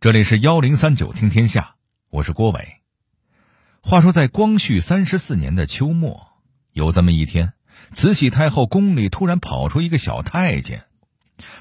这里是幺零三九听天下，我是郭伟。话说，在光绪三十四年的秋末，有这么一天，慈禧太后宫里突然跑出一个小太监，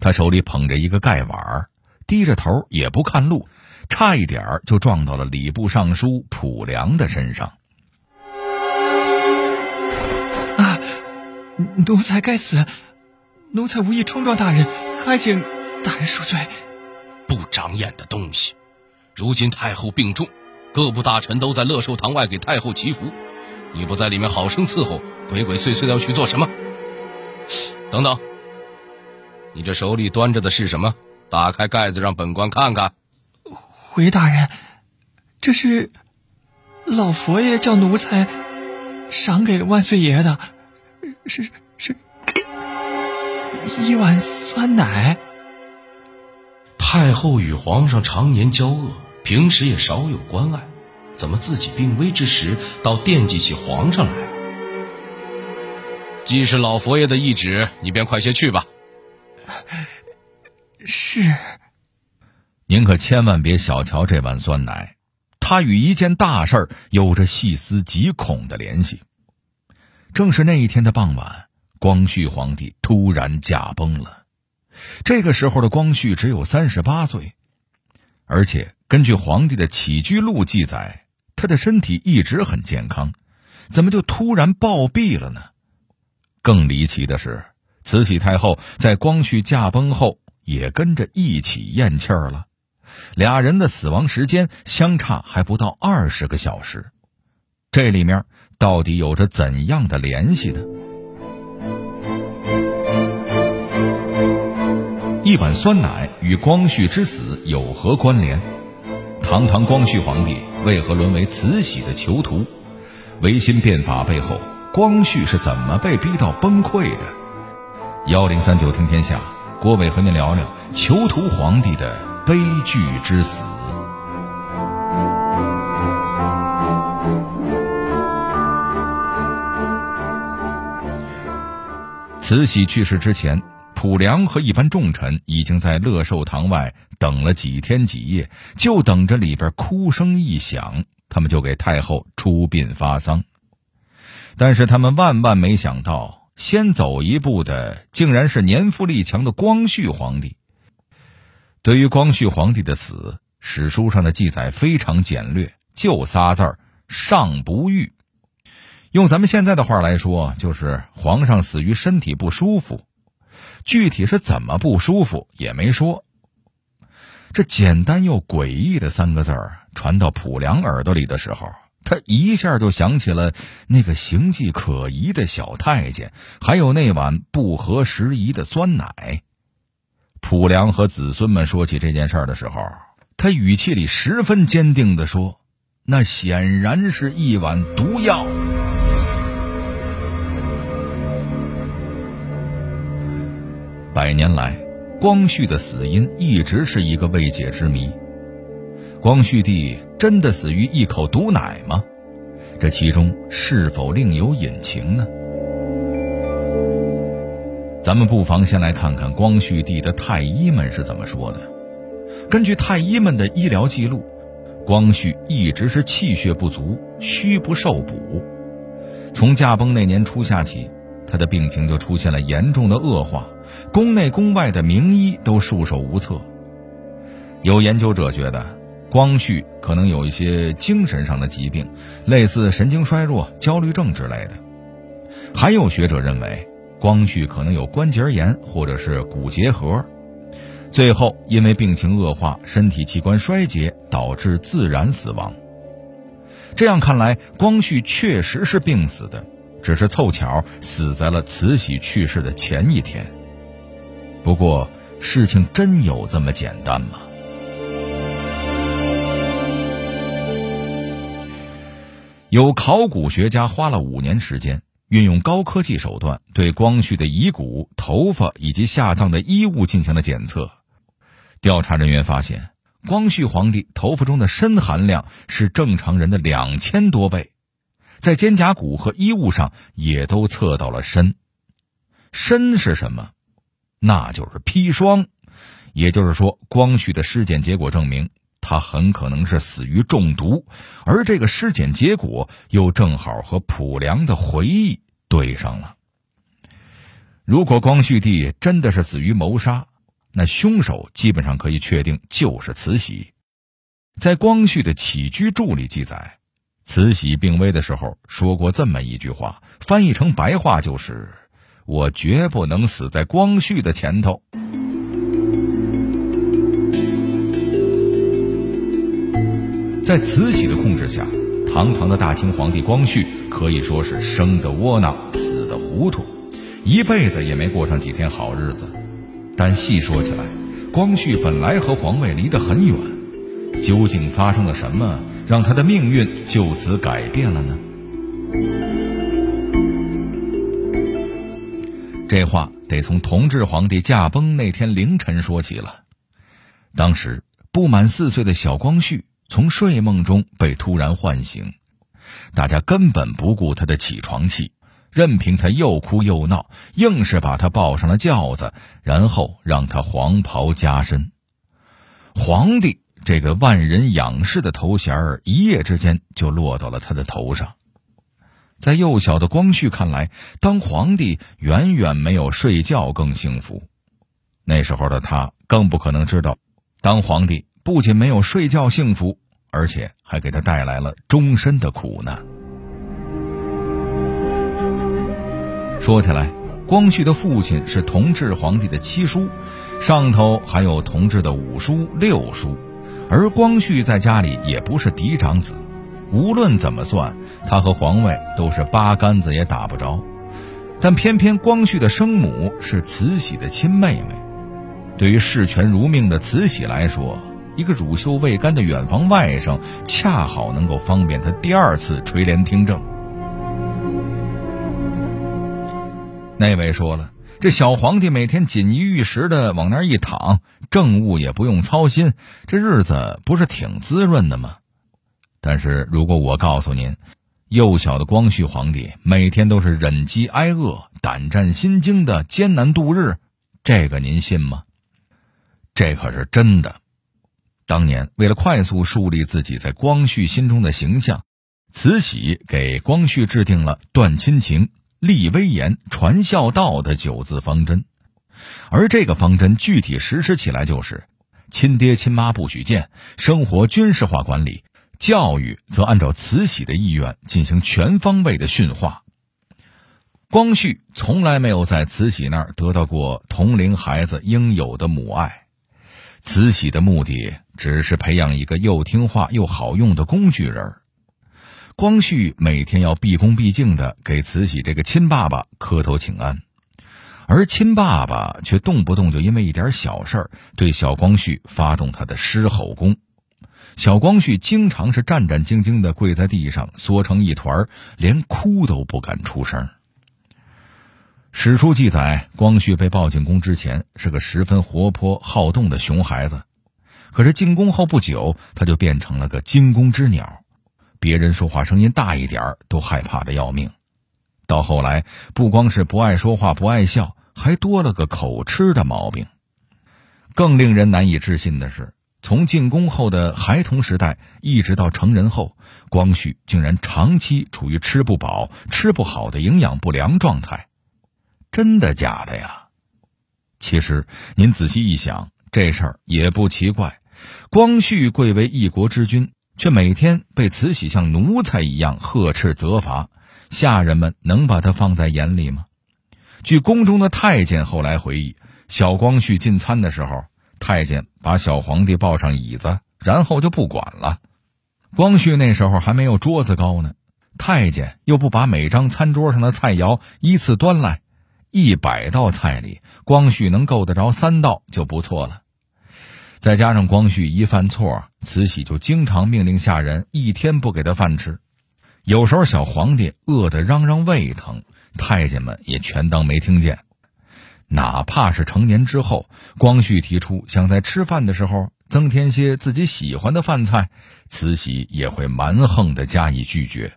他手里捧着一个盖碗，低着头也不看路，差一点就撞到了礼部尚书溥良的身上。啊！奴才该死，奴才无意冲撞大人，还请大人恕罪。不长眼的东西！如今太后病重，各部大臣都在乐寿堂外给太后祈福，你不在里面好生伺候，鬼鬼祟祟的要去做什么？等等，你这手里端着的是什么？打开盖子，让本官看看。回大人，这是老佛爷叫奴才赏给万岁爷的，是是一碗酸奶。太后与皇上常年交恶，平时也少有关爱，怎么自己病危之时倒惦记起皇上来？既是老佛爷的懿旨，你便快些去吧。是。您可千万别小瞧这碗酸奶，它与一件大事有着细思极恐的联系。正是那一天的傍晚，光绪皇帝突然驾崩了。这个时候的光绪只有三十八岁，而且根据皇帝的起居录记载，他的身体一直很健康，怎么就突然暴毙了呢？更离奇的是，慈禧太后在光绪驾崩后也跟着一起咽气儿了，俩人的死亡时间相差还不到二十个小时，这里面到底有着怎样的联系呢？一碗酸奶与光绪之死有何关联？堂堂光绪皇帝为何沦为慈禧的囚徒？维新变法背后，光绪是怎么被逼到崩溃的？幺零三九听天下，郭伟和您聊聊囚徒皇帝的悲剧之死。慈禧去世之前。溥良和一般重臣已经在乐寿堂外等了几天几夜，就等着里边哭声一响，他们就给太后出殡发丧。但是他们万万没想到，先走一步的竟然是年富力强的光绪皇帝。对于光绪皇帝的死，史书上的记载非常简略，就仨字儿：上不愈。用咱们现在的话来说，就是皇上死于身体不舒服。具体是怎么不舒服也没说。这简单又诡异的三个字儿传到溥良耳朵里的时候，他一下就想起了那个形迹可疑的小太监，还有那碗不合时宜的酸奶。溥良和子孙们说起这件事儿的时候，他语气里十分坚定地说：“那显然是一碗毒药。”百年来，光绪的死因一直是一个未解之谜。光绪帝真的死于一口毒奶吗？这其中是否另有隐情呢？咱们不妨先来看看光绪帝的太医们是怎么说的。根据太医们的医疗记录，光绪一直是气血不足，虚不受补。从驾崩那年初夏起。他的病情就出现了严重的恶化，宫内宫外的名医都束手无策。有研究者觉得，光绪可能有一些精神上的疾病，类似神经衰弱、焦虑症之类的。还有学者认为，光绪可能有关节炎或者是骨结核，最后因为病情恶化，身体器官衰竭，导致自然死亡。这样看来，光绪确实是病死的。只是凑巧死在了慈禧去世的前一天。不过，事情真有这么简单吗？有考古学家花了五年时间，运用高科技手段，对光绪的遗骨、头发以及下葬的衣物进行了检测。调查人员发现，光绪皇帝头发中的砷含量是正常人的两千多倍。在肩胛骨和衣物上也都测到了砷，砷是什么？那就是砒霜。也就是说，光绪的尸检结果证明，他很可能是死于中毒，而这个尸检结果又正好和卜良的回忆对上了。如果光绪帝真的是死于谋杀，那凶手基本上可以确定就是慈禧。在光绪的起居注里记载，慈禧病危的时候说过这么一句话，翻译成白话就是：“我绝不能死在光绪的前头。”在慈禧的控制下，堂堂的大清皇帝光绪可以说是生的窝囊，死的糊涂，一辈子也没过上几天好日子。但细说起来，光绪本来和皇位离得很远，究竟发生了什么，让他的命运就此改变了呢？这话得从同治皇帝驾崩那天凌晨说起了。当时不满四岁的小光绪。从睡梦中被突然唤醒，大家根本不顾他的起床气，任凭他又哭又闹，硬是把他抱上了轿子，然后让他黄袍加身。皇帝这个万人仰视的头衔儿，一夜之间就落到了他的头上。在幼小的光绪看来，当皇帝远远没有睡觉更幸福。那时候的他更不可能知道，当皇帝。不仅没有睡觉幸福，而且还给他带来了终身的苦难。说起来，光绪的父亲是同治皇帝的七叔，上头还有同治的五叔、六叔，而光绪在家里也不是嫡长子。无论怎么算，他和皇位都是八竿子也打不着。但偏偏光绪的生母是慈禧的亲妹妹，对于视权如命的慈禧来说。一个乳臭未干的远房外甥，恰好能够方便他第二次垂帘听政。那位说了，这小皇帝每天锦衣玉食的往那儿一躺，政务也不用操心，这日子不是挺滋润的吗？但是如果我告诉您，幼小的光绪皇帝每天都是忍饥挨饿、胆战心惊的艰难度日，这个您信吗？这可是真的。当年为了快速树立自己在光绪心中的形象，慈禧给光绪制定了断亲情、立威严、传孝道的九字方针，而这个方针具体实施起来就是：亲爹亲妈不许见，生活军事化管理，教育则按照慈禧的意愿进行全方位的驯化。光绪从来没有在慈禧那儿得到过同龄孩子应有的母爱，慈禧的目的。只是培养一个又听话又好用的工具人光绪每天要毕恭毕敬的给慈禧这个亲爸爸磕头请安，而亲爸爸却动不动就因为一点小事对小光绪发动他的狮吼功。小光绪经常是战战兢兢的跪在地上缩成一团，连哭都不敢出声。史书记载，光绪被抱进宫之前是个十分活泼好动的熊孩子。可是进宫后不久，他就变成了个惊弓之鸟，别人说话声音大一点都害怕的要命。到后来，不光是不爱说话、不爱笑，还多了个口吃的毛病。更令人难以置信的是，从进宫后的孩童时代一直到成人后，光绪竟然长期处于吃不饱、吃不好的营养不良状态。真的假的呀？其实您仔细一想，这事儿也不奇怪。光绪贵为一国之君，却每天被慈禧像奴才一样呵斥责罚，下人们能把他放在眼里吗？据宫中的太监后来回忆，小光绪进餐的时候，太监把小皇帝抱上椅子，然后就不管了。光绪那时候还没有桌子高呢，太监又不把每张餐桌上的菜肴依次端来，一百道菜里，光绪能够得着三道就不错了。再加上光绪一犯错，慈禧就经常命令下人一天不给他饭吃。有时候小皇帝饿得嚷嚷胃疼，太监们也全当没听见。哪怕是成年之后，光绪提出想在吃饭的时候增添些自己喜欢的饭菜，慈禧也会蛮横的加以拒绝。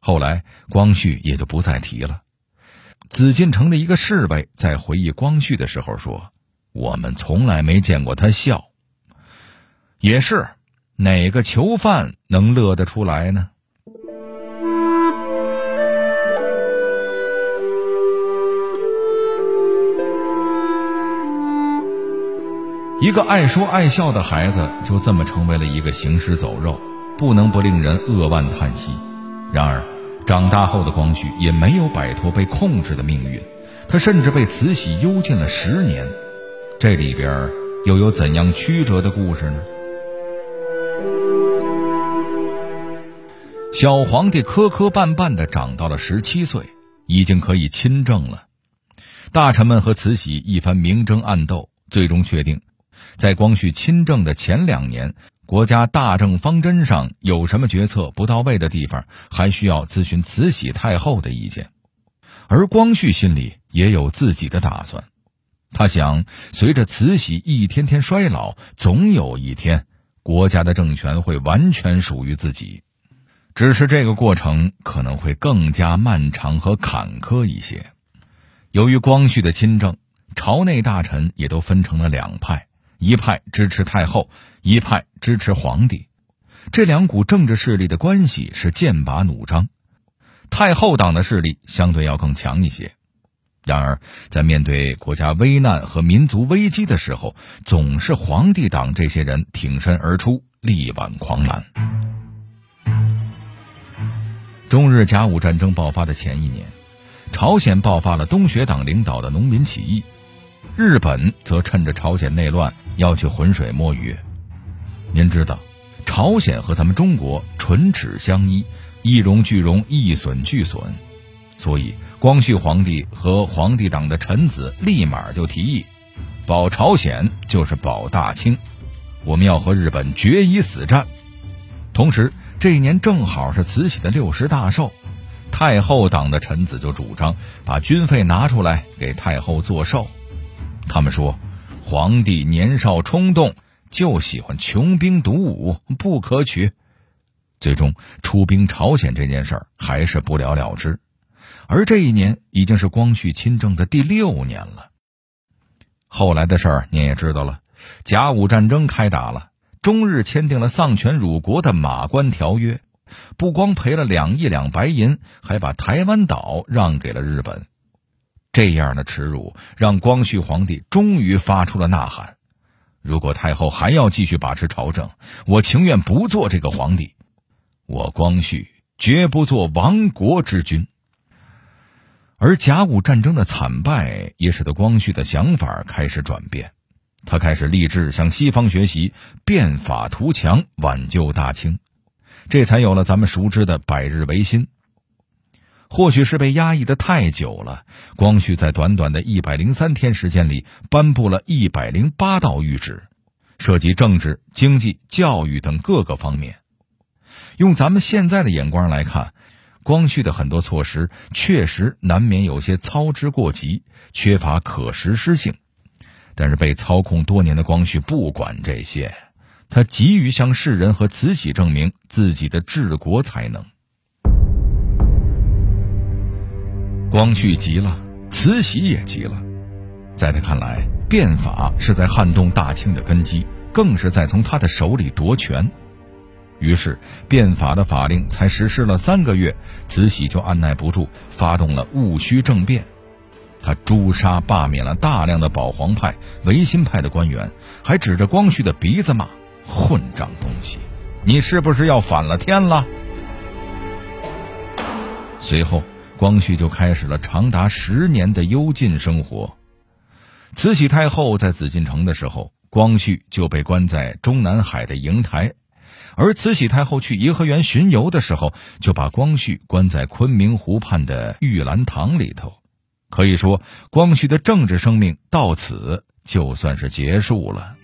后来光绪也就不再提了。紫禁城的一个侍卫在回忆光绪的时候说：“我们从来没见过他笑。”也是，哪个囚犯能乐得出来呢？一个爱说爱笑的孩子就这么成为了一个行尸走肉，不能不令人扼腕叹息。然而，长大后的光绪也没有摆脱被控制的命运，他甚至被慈禧幽禁了十年。这里边又有怎样曲折的故事呢？小皇帝磕磕绊绊的长到了十七岁，已经可以亲政了。大臣们和慈禧一番明争暗斗，最终确定。在光绪亲政的前两年，国家大政方针上有什么决策不到位的地方，还需要咨询慈禧太后的意见。而光绪心里也有自己的打算，他想，随着慈禧一天天衰老，总有一天，国家的政权会完全属于自己。只是这个过程可能会更加漫长和坎坷一些。由于光绪的亲政，朝内大臣也都分成了两派。一派支持太后，一派支持皇帝，这两股政治势力的关系是剑拔弩张。太后党的势力相对要更强一些，然而在面对国家危难和民族危机的时候，总是皇帝党这些人挺身而出，力挽狂澜。中日甲午战争爆发的前一年，朝鲜爆发了东学党领导的农民起义。日本则趁着朝鲜内乱要去浑水摸鱼。您知道，朝鲜和咱们中国唇齿相依，一荣俱荣，一损俱损，所以光绪皇帝和皇帝党的臣子立马就提议，保朝鲜就是保大清，我们要和日本决一死战。同时，这一年正好是慈禧的六十大寿，太后党的臣子就主张把军费拿出来给太后做寿。他们说，皇帝年少冲动，就喜欢穷兵黩武，不可取。最终出兵朝鲜这件事儿还是不了了之。而这一年已经是光绪亲政的第六年了。后来的事儿您也知道了，甲午战争开打了，中日签订了丧权辱国的马关条约，不光赔了两亿两白银，还把台湾岛让给了日本。这样的耻辱让光绪皇帝终于发出了呐喊：“如果太后还要继续把持朝政，我情愿不做这个皇帝，我光绪绝不做亡国之君。”而甲午战争的惨败也使得光绪的想法开始转变，他开始立志向西方学习，变法图强，挽救大清，这才有了咱们熟知的百日维新。或许是被压抑的太久了，光绪在短短的一百零三天时间里，颁布了一百零八道谕旨，涉及政治、经济、教育等各个方面。用咱们现在的眼光来看，光绪的很多措施确实难免有些操之过急，缺乏可实施性。但是被操控多年的光绪不管这些，他急于向世人和慈禧证明自己的治国才能。光绪急了，慈禧也急了，在他看来，变法是在撼动大清的根基，更是在从他的手里夺权。于是，变法的法令才实施了三个月，慈禧就按耐不住，发动了戊戌政变。他诛杀、罢免了大量的保皇派、维新派的官员，还指着光绪的鼻子骂：“混账东西，你是不是要反了天了？”随后。光绪就开始了长达十年的幽禁生活。慈禧太后在紫禁城的时候，光绪就被关在中南海的瀛台；而慈禧太后去颐和园巡游的时候，就把光绪关在昆明湖畔的玉兰堂里头。可以说，光绪的政治生命到此就算是结束了。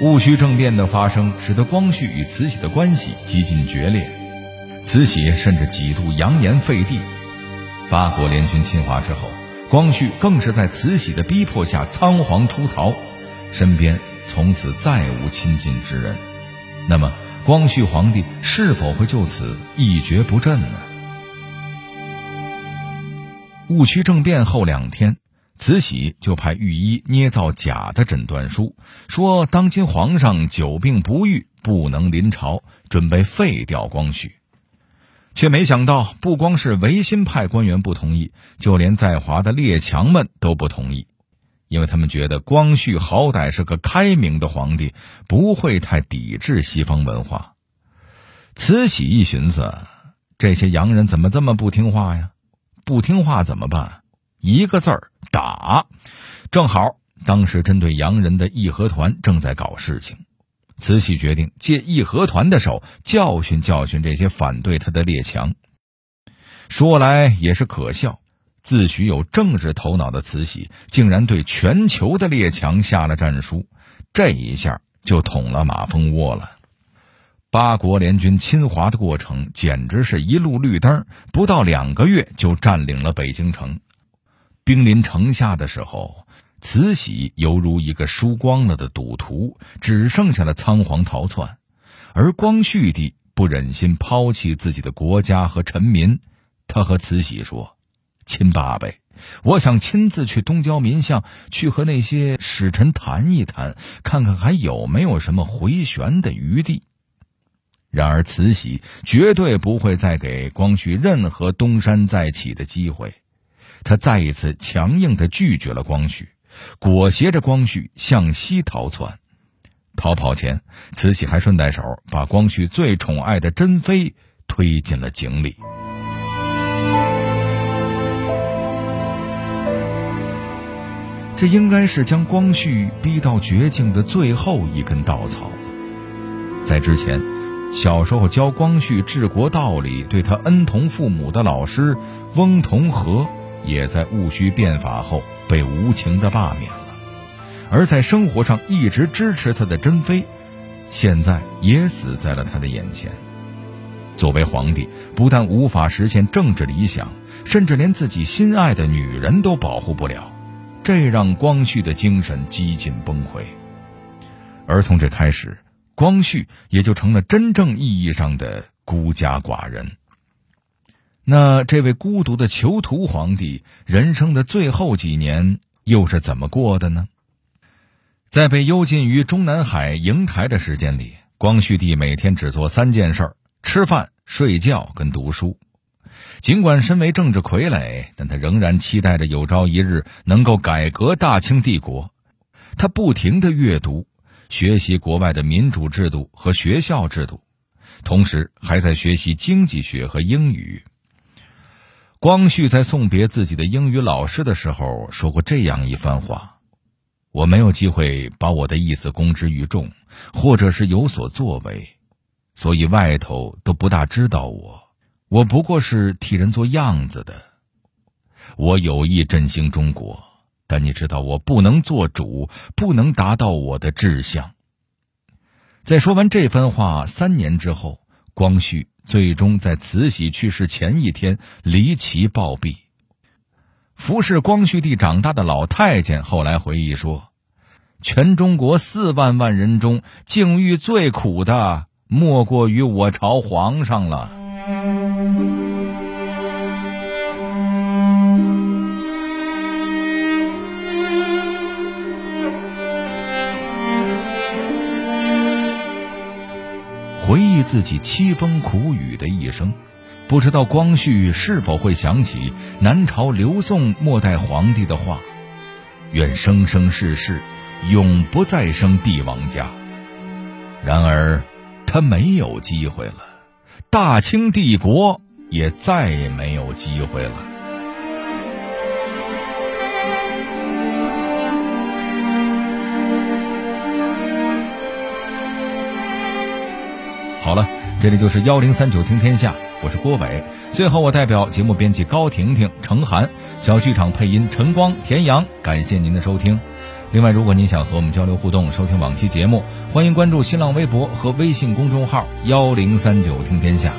戊戌政变的发生，使得光绪与慈禧的关系几近决裂，慈禧甚至几度扬言废帝。八国联军侵华之后，光绪更是在慈禧的逼迫下仓皇出逃，身边从此再无亲近之人。那么，光绪皇帝是否会就此一蹶不振呢？戊戌政变后两天，慈禧就派御医捏造假的诊断书，说当今皇上久病不愈，不能临朝，准备废掉光绪。却没想到，不光是维新派官员不同意，就连在华的列强们都不同意，因为他们觉得光绪好歹是个开明的皇帝，不会太抵制西方文化。慈禧一寻思，这些洋人怎么这么不听话呀？不听话怎么办？一个字儿打。正好当时针对洋人的义和团正在搞事情，慈禧决定借义和团的手教训教训这些反对他的列强。说来也是可笑，自诩有政治头脑的慈禧，竟然对全球的列强下了战书，这一下就捅了马蜂窝了。八国联军侵华的过程简直是一路绿灯，不到两个月就占领了北京城。兵临城下的时候，慈禧犹如一个输光了的赌徒，只剩下了仓皇逃窜。而光绪帝不忍心抛弃自己的国家和臣民，他和慈禧说：“亲爸辈，我想亲自去东交民巷，去和那些使臣谈一谈，看看还有没有什么回旋的余地。”然而，慈禧绝对不会再给光绪任何东山再起的机会。他再一次强硬的拒绝了光绪，裹挟着光绪向西逃窜。逃跑前，慈禧还顺带手把光绪最宠爱的珍妃推进了井里。这应该是将光绪逼到绝境的最后一根稻草了。在之前。小时候教光绪治国道理、对他恩同父母的老师翁同龢，也在戊戌变法后被无情的罢免了；而在生活上一直支持他的珍妃，现在也死在了他的眼前。作为皇帝，不但无法实现政治理想，甚至连自己心爱的女人都保护不了，这让光绪的精神几近崩溃。而从这开始。光绪也就成了真正意义上的孤家寡人。那这位孤独的囚徒皇帝人生的最后几年又是怎么过的呢？在被幽禁于中南海瀛台的时间里，光绪帝每天只做三件事儿：吃饭、睡觉跟读书。尽管身为政治傀儡，但他仍然期待着有朝一日能够改革大清帝国。他不停的阅读。学习国外的民主制度和学校制度，同时还在学习经济学和英语。光绪在送别自己的英语老师的时候说过这样一番话：“我没有机会把我的意思公之于众，或者是有所作为，所以外头都不大知道我。我不过是替人做样子的。我有意振兴中国。”但你知道，我不能做主，不能达到我的志向。在说完这番话三年之后，光绪最终在慈禧去世前一天离奇暴毙。服侍光绪帝长大的老太监后来回忆说：“全中国四万万人中，境遇最苦的，莫过于我朝皇上了。”自己凄风苦雨的一生，不知道光绪是否会想起南朝刘宋末代皇帝的话：“愿生生世世永不再生帝王家。”然而，他没有机会了，大清帝国也再也没有机会了。好了，这里就是幺零三九听天下，我是郭伟。最后，我代表节目编辑高婷婷、程涵，小剧场配音陈光、田阳，感谢您的收听。另外，如果您想和我们交流互动、收听往期节目，欢迎关注新浪微博和微信公众号幺零三九听天下。